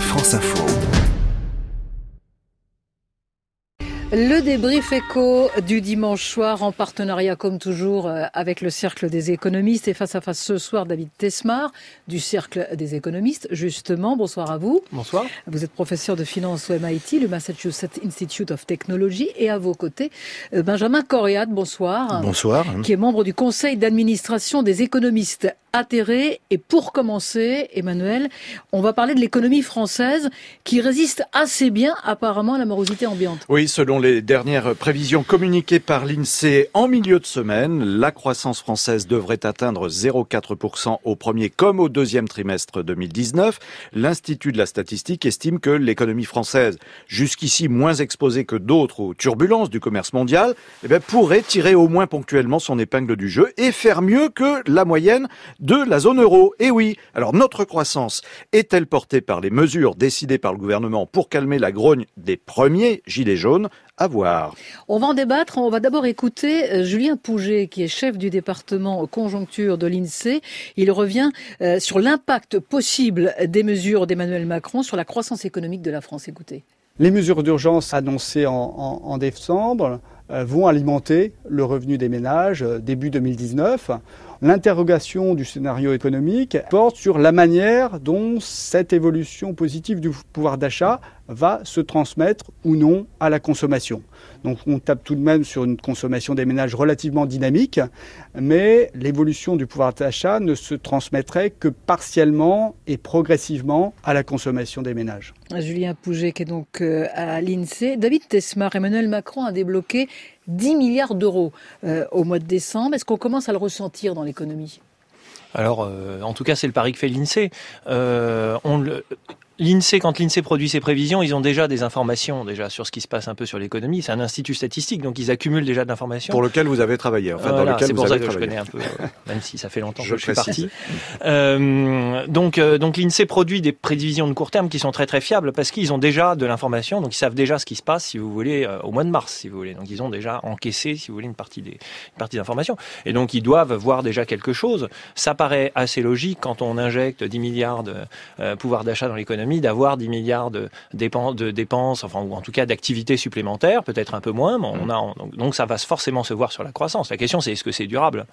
France Info. Le débrief éco du dimanche soir en partenariat comme toujours euh, avec le Cercle des économistes et face à face ce soir David Tesmar du Cercle des économistes justement. Bonsoir à vous. Bonsoir. Vous êtes professeur de finance au MIT, le Massachusetts Institute of Technology et à vos côtés euh, Benjamin Coriat, bonsoir. Bonsoir. Qui est membre du conseil d'administration des économistes atterrés. Et pour commencer, Emmanuel, on va parler de l'économie française qui résiste assez bien apparemment à la morosité ambiante. Oui, selon les dernières prévisions communiquées par l'INSEE en milieu de semaine, la croissance française devrait atteindre 0,4% au premier comme au deuxième trimestre 2019. L'Institut de la statistique estime que l'économie française, jusqu'ici moins exposée que d'autres aux turbulences du commerce mondial, eh bien, pourrait tirer au moins ponctuellement son épingle du jeu et faire mieux que la moyenne de la zone euro. Et oui, alors notre croissance est-elle portée par les mesures décidées par le gouvernement pour calmer la grogne des premiers gilets jaunes? À voir. On va en débattre. On va d'abord écouter euh, Julien Pouget, qui est chef du département conjoncture de l'INSEE. Il revient euh, sur l'impact possible des mesures d'Emmanuel Macron sur la croissance économique de la France. Écoutez. Les mesures d'urgence annoncées en, en, en décembre euh, vont alimenter le revenu des ménages début 2019. L'interrogation du scénario économique porte sur la manière dont cette évolution positive du pouvoir d'achat va se transmettre ou non à la consommation. Donc on tape tout de même sur une consommation des ménages relativement dynamique, mais l'évolution du pouvoir d'achat ne se transmettrait que partiellement et progressivement à la consommation des ménages. Julien Pouget qui est donc euh, à l'INSEE. David Tesmar, Emmanuel Macron a débloqué 10 milliards d'euros euh, au mois de décembre. Est-ce qu'on commence à le ressentir dans l'économie? Alors, euh, en tout cas, c'est le pari que fait l'INSEE. Euh, L'INSEE, quand l'INSEE produit ses prévisions, ils ont déjà des informations déjà sur ce qui se passe un peu sur l'économie. C'est un institut statistique, donc ils accumulent déjà de l'information. Pour lequel vous avez travaillé. Enfin, voilà, dans lequel c'est pour ça que travaillé. je connais un peu, euh, même si ça fait longtemps Je que je suis parti. Euh, donc, euh, donc l'INSEE produit des prévisions de court terme qui sont très très fiables parce qu'ils ont déjà de l'information, donc ils savent déjà ce qui se passe, si vous voulez, euh, au mois de mars, si vous voulez. Donc ils ont déjà encaissé, si vous voulez, une partie des une partie d'informations. Et donc ils doivent voir déjà quelque chose. Ça paraît assez logique quand on injecte 10 milliards de pouvoir d'achat dans l'économie, d'avoir 10 milliards de dépenses, de dépenses, enfin ou en tout cas d'activités supplémentaires, peut-être un peu moins, mais on a donc, donc ça va forcément se voir sur la croissance. La question c'est est-ce que c'est durable?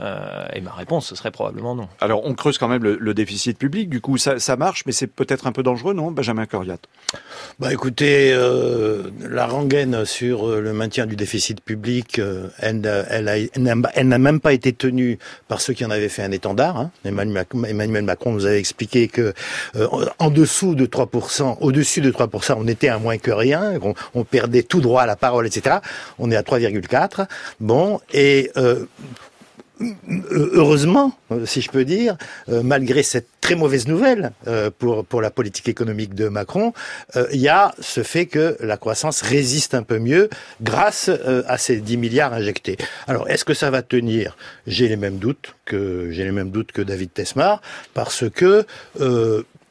Euh, Et ma réponse ce serait probablement non. Alors, on creuse quand même le, le déficit public. Du coup, ça, ça marche, mais c'est peut-être un peu dangereux, non, Benjamin Coriat? Bah écoutez, euh, la rengaine sur euh, le maintien du déficit public, euh, elle, elle, a- elle n'a même pas été tenue par ceux qui en avaient fait un étendard. hein. Emmanuel, Mac- Emmanuel Macron nous avait expliqué que euh, en dessous de 3%, au-dessus de 3%, on était à moins que rien, on, perdait tout droit à la parole, etc. On est à 3,4. Bon, et euh, heureusement, si je peux dire, euh, malgré cette très mauvaise nouvelle euh, pour pour la politique économique de Macron, il y a ce fait que la croissance résiste un peu mieux grâce à ces 10 milliards injectés. Alors, est-ce que ça va tenir? J'ai les mêmes doutes que j'ai les mêmes doutes que David Tesmar parce que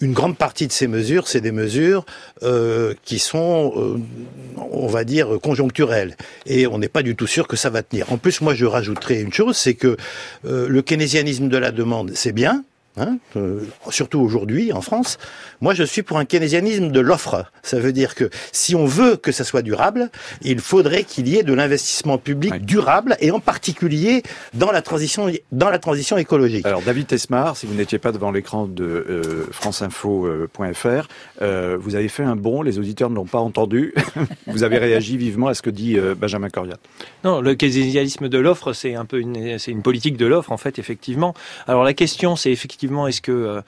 une grande partie de ces mesures, c'est des mesures euh, qui sont, euh, on va dire, conjoncturelles. Et on n'est pas du tout sûr que ça va tenir. En plus, moi, je rajouterais une chose, c'est que euh, le keynésianisme de la demande, c'est bien. Hein, euh, surtout aujourd'hui en France, moi je suis pour un keynésianisme de l'offre. Ça veut dire que si on veut que ça soit durable, il faudrait qu'il y ait de l'investissement public Ouais. durable et en particulier dans la transition dans la transition écologique. Alors, David Tesmar, si vous n'étiez pas devant l'écran de euh, franceinfo.fr, euh, vous avez fait un bond, les auditeurs ne l'ont pas entendu. vous avez réagi vivement à ce que dit euh, Benjamin Coriat. Non, le keynésianisme de l'offre, c'est un peu une, c'est une politique de l'offre en fait, effectivement. Alors la question, c'est effectivement est-ce que euh,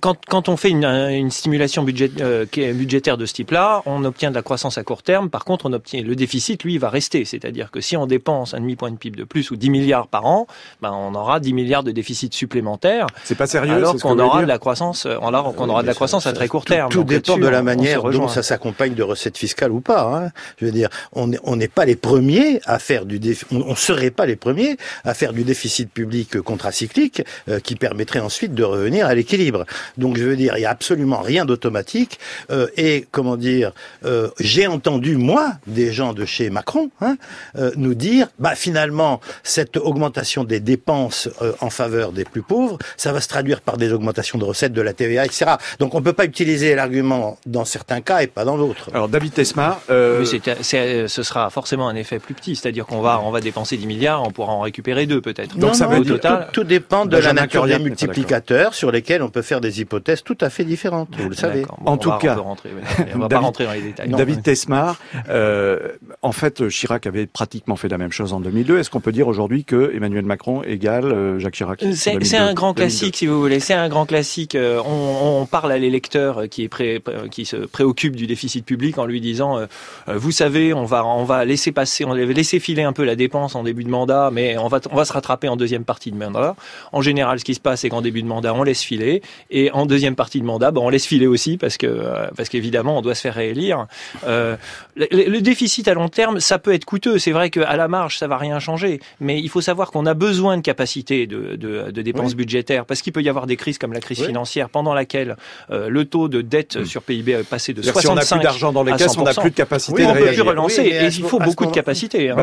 quand, quand on fait une, une stimulation budget, euh, budgétaire de ce type-là, on obtient de la croissance à court terme. Par contre, on obtient le déficit, lui, va rester. C'est-à-dire que si on dépense un demi point de PIB de plus ou 10 milliards par an, ben on aura 10 milliards de déficit supplémentaire, C'est pas sérieux alors qu'on aura de la croissance, euh, alors qu'on aura de la croissance à très court Tout- terme. Tout, Donc dépend de la manière dont ça s'accompagne de recettes fiscales ou pas. hein. Je veux dire, on n'est on n'est pas les premiers à faire du défi- on, on serait pas les premiers à faire du déficit public contracyclique euh, qui permettrait ensuite de revenir à l'équilibre. Donc je veux dire, il y a absolument rien d'automatique. Euh, et comment dire, euh, j'ai entendu moi des gens de chez Macron hein, euh, nous dire, bah finalement cette augmentation des dépenses euh, en faveur des plus pauvres, ça va se traduire par des augmentations de recettes de la TVA, etc. Donc on peut pas utiliser l'argument dans certains cas et pas dans d'autres. Alors David Tesmar, euh, c'est- ce sera forcément un effet plus petit, c'est-à-dire qu'on va, on va dépenser 10 milliards, on pourra en récupérer deux peut-être. Donc ça veut au dire- total. tout, tout dépend de la nature des multiplicateurs sur lesquels on peut faire des hypothèses tout à fait différentes, vous le savez. Bon, En on tout va- cas, rentrer, on va pas David- rentrer dans les détails. David. Tesmar, euh, en fait, Chirac avait pratiquement fait la même chose en 2002. Est-ce qu'on peut dire aujourd'hui que Emmanuel Macron égale euh, Jacques Chirac C'est 2002, c'est un grand 2002? classique, si vous voulez. C'est un grand classique. Euh, On, on parle à l'électeur qui est pré- qui se préoccupe du déficit public en lui disant, euh, vous savez, on va on va laisser passer, on va laisser filer un peu la dépense en début de mandat, mais on va on va se rattraper en deuxième partie de mandat. En général, ce qui se passe, c'est qu'en début de mandat, on laisse filer, et en deuxième partie de mandat, ben, on laisse filer aussi parce que euh, parce qu'évidemment, on doit se faire réélire. Euh, le, le déficit à long terme, ça peut être coûteux. C'est vrai qu'à la marge, ça va rien changer, mais il faut savoir qu'on a besoin de capacité de, de, de dépenses Oui. budgétaires parce qu'il peut y avoir des crises comme la crise Oui. financière pendant laquelle euh, le taux de dette Mm. sur PIB est passé de C'est-à-dire, Si on n'a 65 plus d'argent dans les caisses, on n'a 100%. plus de capacité Oui, de on peut plus réagir. relancer et il faut beaucoup de moment- capacité. hein.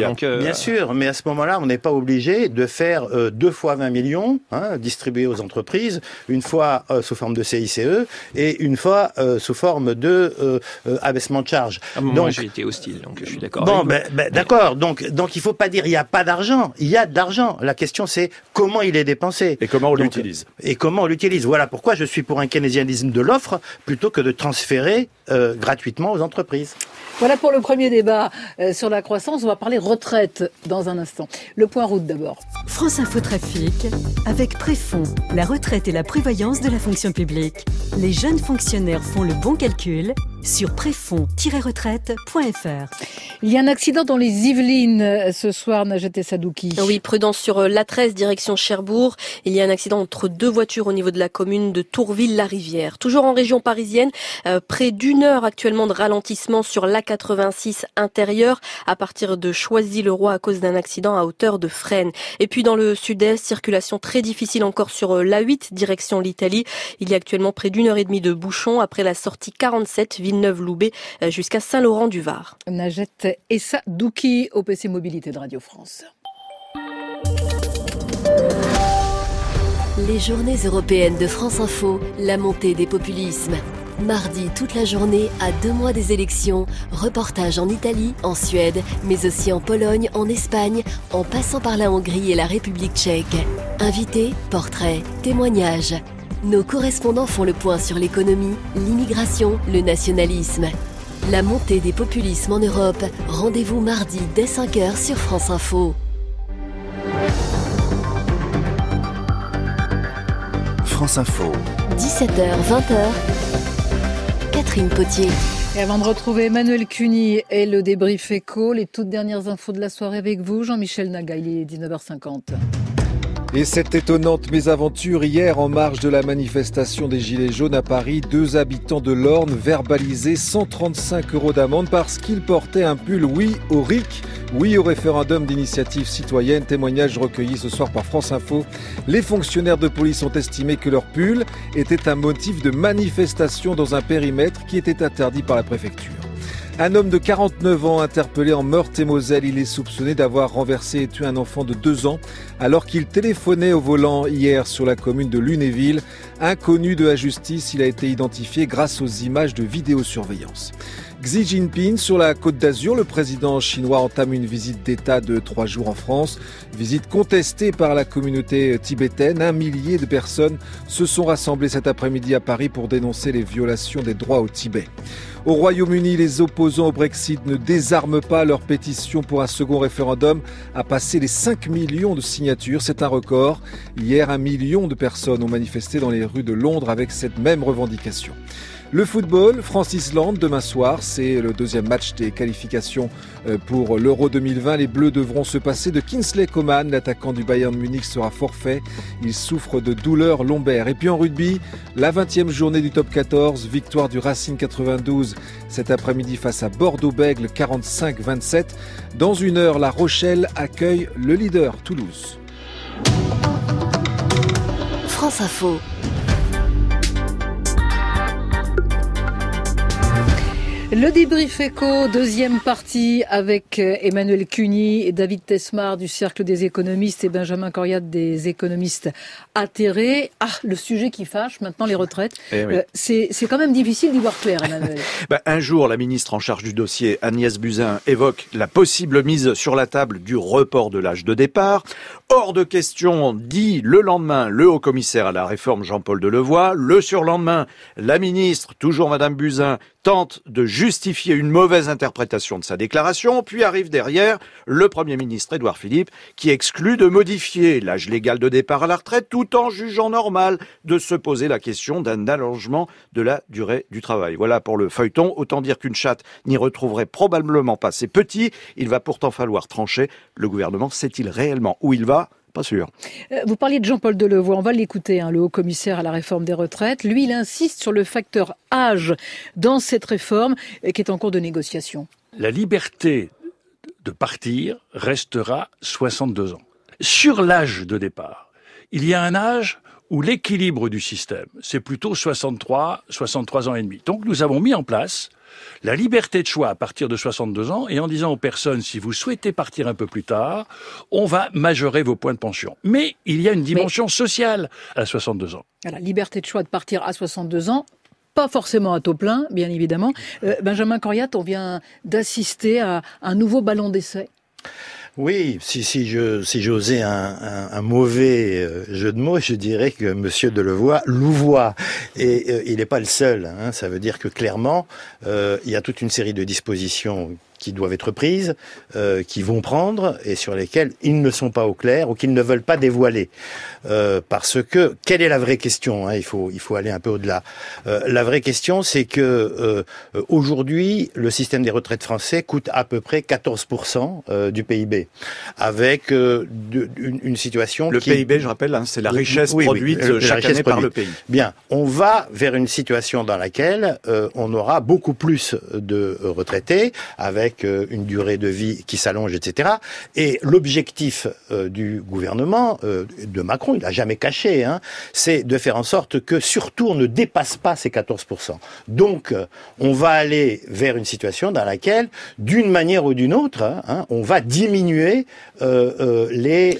Donc, euh, Bien sûr, mais à ce moment-là, on n'est pas obligé de faire euh, deux fois 20 millions hein, distribués aux entreprises, une fois euh, sous forme de CICE et une fois euh, sous forme de euh, euh, abaissement de charge. à un moment, Donc- moi, j'ai été hostile, donc je suis d'accord. Bon, avec vous. ben, ben, d'accord. Donc, donc il faut pas dire il y a pas d'argent. Il y a de l'argent. La question c'est comment il est dépensé Et comment on Donc, l'utilise et comment on l'utilise. Voilà pourquoi je suis pour un keynésianisme de l'offre plutôt que de transférer euh, gratuitement aux entreprises. Voilà pour le premier débat sur la croissance. On va parler retraite dans un instant. Le point route d'abord. France Info Trafic avec Préfond, la retraite et la prévoyance de la fonction publique. Les jeunes fonctionnaires font le bon calcul sur préfond-retraite.fr. Il y a un accident dans les Yvelines euh, ce soir, Najat et Sadouki. Oui, prudence sur euh, l'A13 direction Cherbourg. Il y a un accident entre deux voitures au niveau de la commune de Tourville-la-Rivière. Toujours en région parisienne, euh, près d'une heure actuellement de ralentissement sur l'A86 intérieur à partir de Choisy-le-Roi à cause d'un accident à hauteur de Fresnes. Et puis dans le sud-est, circulation très difficile encore sur euh, l'A8 direction l'Italie. Il y a actuellement près d'une heure et demie de bouchon après la sortie 47 Villeneuve-Loubet euh, jusqu'à Saint-Laurent-du-Var. Najat et Sadouki au PC Mobilité de Radio France. Les journées européennes de France Info, la montée des populismes. Mardi, toute la journée, à deux mois des élections, reportage en Italie, en Suède, mais aussi en Pologne, en Espagne, en passant par la Hongrie et la République tchèque. Invités, portraits, témoignages. Nos correspondants font le point sur l'économie, l'immigration, le nationalisme. La montée des populismes en Europe, rendez-vous mardi dès 5h sur France Info. France Info. 17h, 20h. Catherine Potier. Et avant de retrouver Emmanuel Cuny et le débrief éco, les toutes dernières infos de la soirée avec vous, Jean-Michel Naga, il est 19h50. Et cette étonnante mésaventure hier en marge de la manifestation des Gilets jaunes à Paris, deux habitants de l'Orne verbalisés 135 euros d'amende parce qu'ils portaient un pull oui au RIC, oui au référendum d'initiative citoyenne, témoignage recueilli ce soir par France Info. Les fonctionnaires de police ont estimé que leur pull était un motif de manifestation dans un périmètre qui était interdit par la préfecture. Un homme de 49 ans interpellé en Meurthe-et-Moselle, il est soupçonné d'avoir renversé et tué un enfant de 2 ans alors qu'il téléphonait au volant hier sur la commune de Lunéville. Inconnu de la justice, il a été identifié grâce aux images de vidéosurveillance. Xi Jinping sur la côte d'Azur, le président chinois entame une visite d'État de trois jours en France. Visite contestée par la communauté tibétaine. Un millier de personnes se sont rassemblées cet après-midi à Paris pour dénoncer les violations des droits au Tibet. Au Royaume-Uni, les opposants au Brexit ne désarment pas leur pétition pour un second référendum à passer les 5 millions de signatures. C'est un record. Hier, un million de personnes ont manifesté dans les rues de Londres avec cette même revendication. Le football, France-Islande, demain soir, c'est le deuxième match des qualifications pour l'Euro 2020. Les Bleus devront se passer de Kingsley Coman. L'attaquant du Bayern Munich sera forfait. Il souffre de douleurs lombaires. Et puis en rugby, la 20e journée du top 14, victoire du Racing 92 cet après-midi face à Bordeaux-Bègle 45-27. Dans une heure, La Rochelle accueille le leader Toulouse. France Info. Le débrief éco, deuxième partie avec euh, Emmanuel Cuny et David Tesmar du Cercle des économistes et Benjamin Coriat des économistes atterrés. Ah, le sujet qui fâche, maintenant les retraites. Eh euh, c'est quand même difficile d'y voir clair, Emmanuel. ben, un jour, la ministre en charge du dossier, Agnès Buzyn, évoque la possible mise sur la table du report de l'âge de départ. Hors de question, dit le lendemain le haut commissaire à la réforme Jean-Paul Delevoye. Le surlendemain, la ministre, toujours Madame Buzyn, tente de justifier une mauvaise interprétation de sa déclaration, puis arrive derrière le Premier ministre Édouard Philippe qui exclut de modifier l'âge légal de départ à la retraite tout en jugeant normal de se poser la question d'un allongement de la durée du travail. Voilà pour le feuilleton. Autant dire qu'une chatte n'y retrouverait probablement pas ses petits. Il va pourtant falloir trancher. Le gouvernement sait-il réellement où il va? Pas sûr. Euh, vous parliez de Jean-Paul Delevoye, on va l'écouter, hein, le haut commissaire à la réforme des retraites. Lui, il insiste sur le facteur âge dans cette réforme qui est en cours de négociation. La liberté de partir restera 62 ans. Sur l'âge de départ, il y a un âge où l'équilibre du système, c'est plutôt 63, 63 ans et demi. Donc nous avons mis en place la liberté de choix à partir de 62 ans et en disant aux personnes, si vous souhaitez partir un peu plus tard, on va majorer vos points de pension. Mais il y a une dimension sociale à 62 ans. La liberté de choix de partir à 62 ans, pas forcément à taux plein, bien évidemment. Euh, Benjamin Coriat, on vient d'assister à un nouveau ballon d'essai. Oui, si, si je si j'osais un, un, mauvais euh, jeu de mots, je dirais que Monsieur Delevoye louvoie. Et euh, il n'est pas le seul. Hein. Ça veut dire que clairement, euh, il y a toute une série de dispositions qui doivent être prises, euh, qui vont prendre et sur lesquelles ils ne sont pas au clair ou qu'ils ne veulent pas dévoiler. Euh, parce que quelle est la vraie question hein, Il faut il faut aller un peu au-delà. Euh, la vraie question, c'est que euh, aujourd'hui, le système des retraites français coûte à peu près 14% euh, du PIB, avec euh, de, une, une, situation. Le PIB, je rappelle, hein, c'est la richesse produite chaque année par le pays. Bien, on va vers une situation dans laquelle on aura beaucoup plus de retraités avec euh, une durée de vie qui s'allonge, etc. Et l'objectif euh, du gouvernement, euh, de Macron, il n'a jamais caché, hein, c'est de faire en sorte que surtout on ne dépasse pas ces 14%. Donc on va aller vers une situation dans laquelle, d'une manière ou d'une autre, hein, hein on va diminuer les,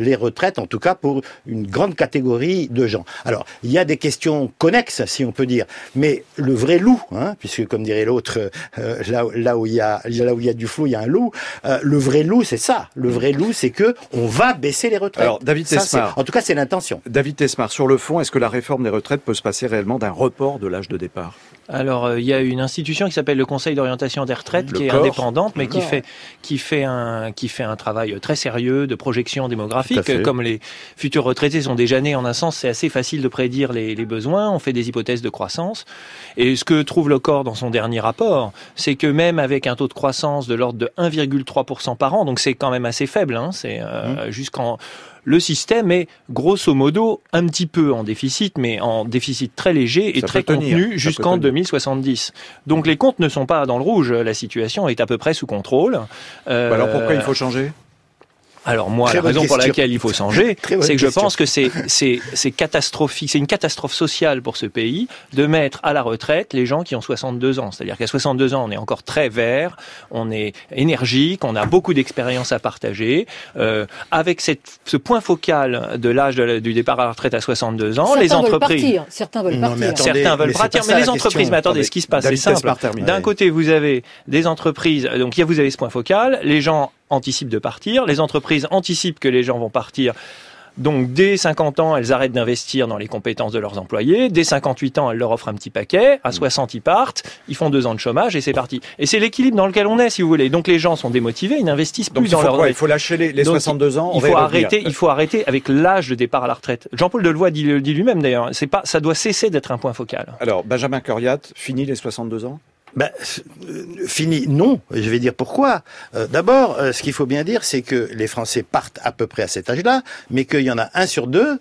les retraites, en tout cas pour une grande catégorie de gens. Alors, il y a des questions connexes, si on peut dire, mais le vrai loup, puisque comme dirait l'autre, là où il y a là où il y a du flou, il y a un loup. Euh, le vrai loup, c'est ça. Le vrai loup, c'est que on va baisser les retraites. Alors, David Tesmar. En tout cas, c'est l'intention. David Tesmar, sur le fond, est-ce que la réforme des retraites peut se passer réellement d'un report de l'âge de départ? Alors, euh, il y a une institution qui s'appelle le Conseil d'orientation des retraites, qui est indépendante, mais qui fait qui fait un qui fait un travail très sérieux de projection démographique. Comme les futurs retraités sont déjà nés en un sens, c'est assez facile de prédire les, les, besoins. On fait des hypothèses de croissance. Et ce que trouve le corps dans son dernier rapport, c'est que même avec un taux de croissance de l'ordre de 1,3% par an, donc c'est quand même assez faible. Hein, c'est euh, mmh. jusqu'en le système est grosso modo un petit peu en déficit, mais en déficit très léger et très contenu jusqu'en 2070. Donc les comptes ne sont pas dans le rouge, la situation est à peu près sous contrôle. Euh, alors pourquoi il faut changer? Alors moi, la raison pour laquelle il faut changer, c'est que je pense que c'est c'est catastrophique, c'est une catastrophe sociale pour ce pays de mettre à la retraite les gens qui ont 62 ans. C'est-à-dire qu'à 62 ans, on est encore très vert, on est énergique, on a beaucoup d'expérience à partager. Euh, avec cette, ce point focal de l'âge du départ à la retraite à 62 ans, les entreprises, veulent partir. certains veulent partir, certains veulent partir, mais, les entreprises, mais attendez, ce qui se passe, c'est simple. D'un côté, vous avez des entreprises, donc vous avez ce point focal, les gens anticipent de partir, les entreprises anticipent que les gens vont partir. Donc dès 50 ans, elles arrêtent d'investir dans les compétences de leurs employés. Dès 58 ans, elles leur offrent un petit paquet. À 60, ils partent. Ils font deux ans de chômage et c'est parti. Et c'est l'équilibre dans lequel on est, si vous voulez. Donc les gens sont démotivés, ils n'investissent plus dans leur. il faut lâcher les, 62 ans. il faut arrêter. Il faut arrêter avec l'âge de départ à la retraite. Jean-Paul Delevoye dit, dit lui-même d'ailleurs. C'est pas, ça doit cesser d'être un point focal. Alors Benjamin Coriat, fini les 62 ans? Ben, fini, non. Je vais dire pourquoi. Euh, d'abord, euh, ce qu'il faut bien dire, c'est que les Français partent à peu près à cet âge-là, mais qu'il y en a un sur deux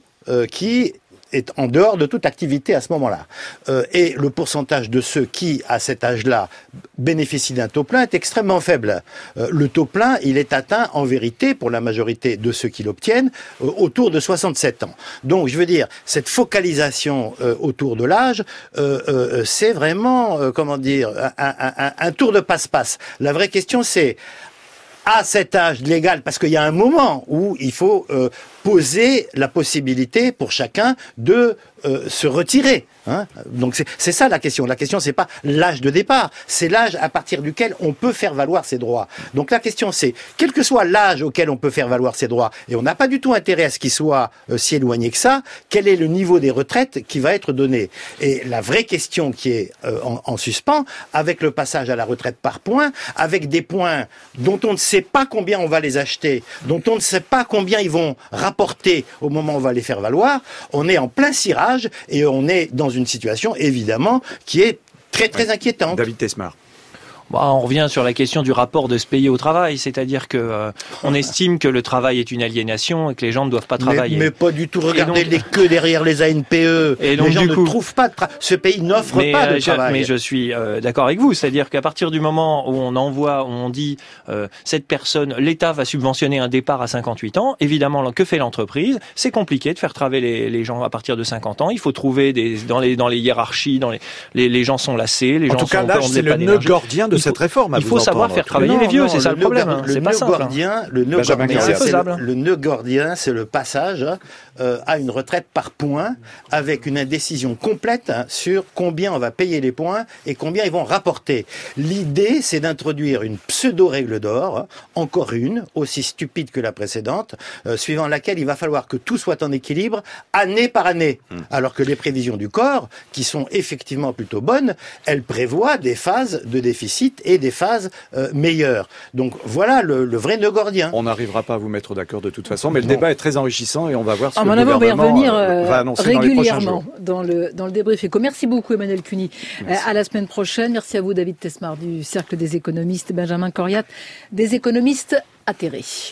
qui est en dehors de toute activité à ce moment-là. Euh, et le pourcentage de ceux qui, à cet âge-là, bénéficient d'un taux plein est extrêmement faible. Euh, le taux plein, il est atteint en vérité, pour la majorité de ceux qui l'obtiennent, euh, autour de 67 ans. Donc, je veux dire, cette focalisation autour de l'âge, c'est vraiment, comment dire, un tour de passe-passe. La vraie question, c'est à cet âge légal, parce qu'il y a un moment où il faut euh, poser la possibilité pour chacun de euh, se retirer. Hein? Donc c'est ça la question. La question c'est pas l'âge de départ, c'est l'âge à partir duquel on peut faire valoir ses droits. Donc la question c'est quel que soit l'âge auquel on peut faire valoir ses droits, et on n'a pas du tout intérêt à ce qu'il soit euh, si éloigné que ça. Quel est le niveau des retraites qui va être donné Et la vraie question qui est euh, en, en suspens, avec le passage à la retraite par points, avec des points dont on ne sait pas combien on va les acheter, dont on ne sait pas combien ils vont rapporter au moment où on va les faire valoir, on est en plein cirage et on est dans une situation évidemment qui est très très inquiétante. David Tesmar. Bah, on revient sur la question du rapport de se payer au travail, c'est-à-dire que euh, on estime que le travail est une aliénation et que les gens ne doivent pas travailler. mais pas du tout. Regardez donc- les queues derrière les ANPE. Et donc, les gens du ne trouvent pas de travail. Ce pays n'offre pas de euh, je, travail. mais je suis euh, d'accord avec vous, c'est-à-dire qu'à partir du moment où on envoie, où on dit euh, cette personne, l'État va subventionner un départ à 58 ans, évidemment, que fait l'entreprise? C'est compliqué de faire travailler les, les gens à partir de 50 ans. Il faut trouver des dans les dans les hiérarchies, dans les les, les gens sont lassés, les En gens tout cas, sont ont c'est le nœud gordien de Il faut- cette réforme. à il vous faut savoir faire travailler les vieux, c'est ça le problème. hein. Le C'est pas nœud simple. hein. gordien, le nœud Benjamin gordien, Carrière. c'est le, le nœud gordien, c'est le passage euh, à une retraite par points, avec une indécision complète hein, sur combien on va payer les points et combien ils vont rapporter. L'idée, c'est d'introduire une pseudo-règle d'or, encore une, aussi stupide que la précédente, euh, suivant laquelle il va falloir que tout soit en équilibre année par année. Alors que les prévisions du corps, qui sont effectivement plutôt bonnes, elles prévoient des phases de déficit et des phases euh, meilleures. Donc voilà le, le vrai nœud gordien. On n'arrivera pas à vous mettre d'accord de toute façon, mais le Non. débat est très enrichissant et on va voir ce À que le avis, on va y gouvernement revenir euh, euh, va annoncer dans les prochains régulièrement dans le, dans le débrief éco. Merci beaucoup Emmanuel Cuny. Euh, à la semaine prochaine. Merci à vous David Tesmar du Cercle des économistes, Benjamin Coriat des économistes atterrés.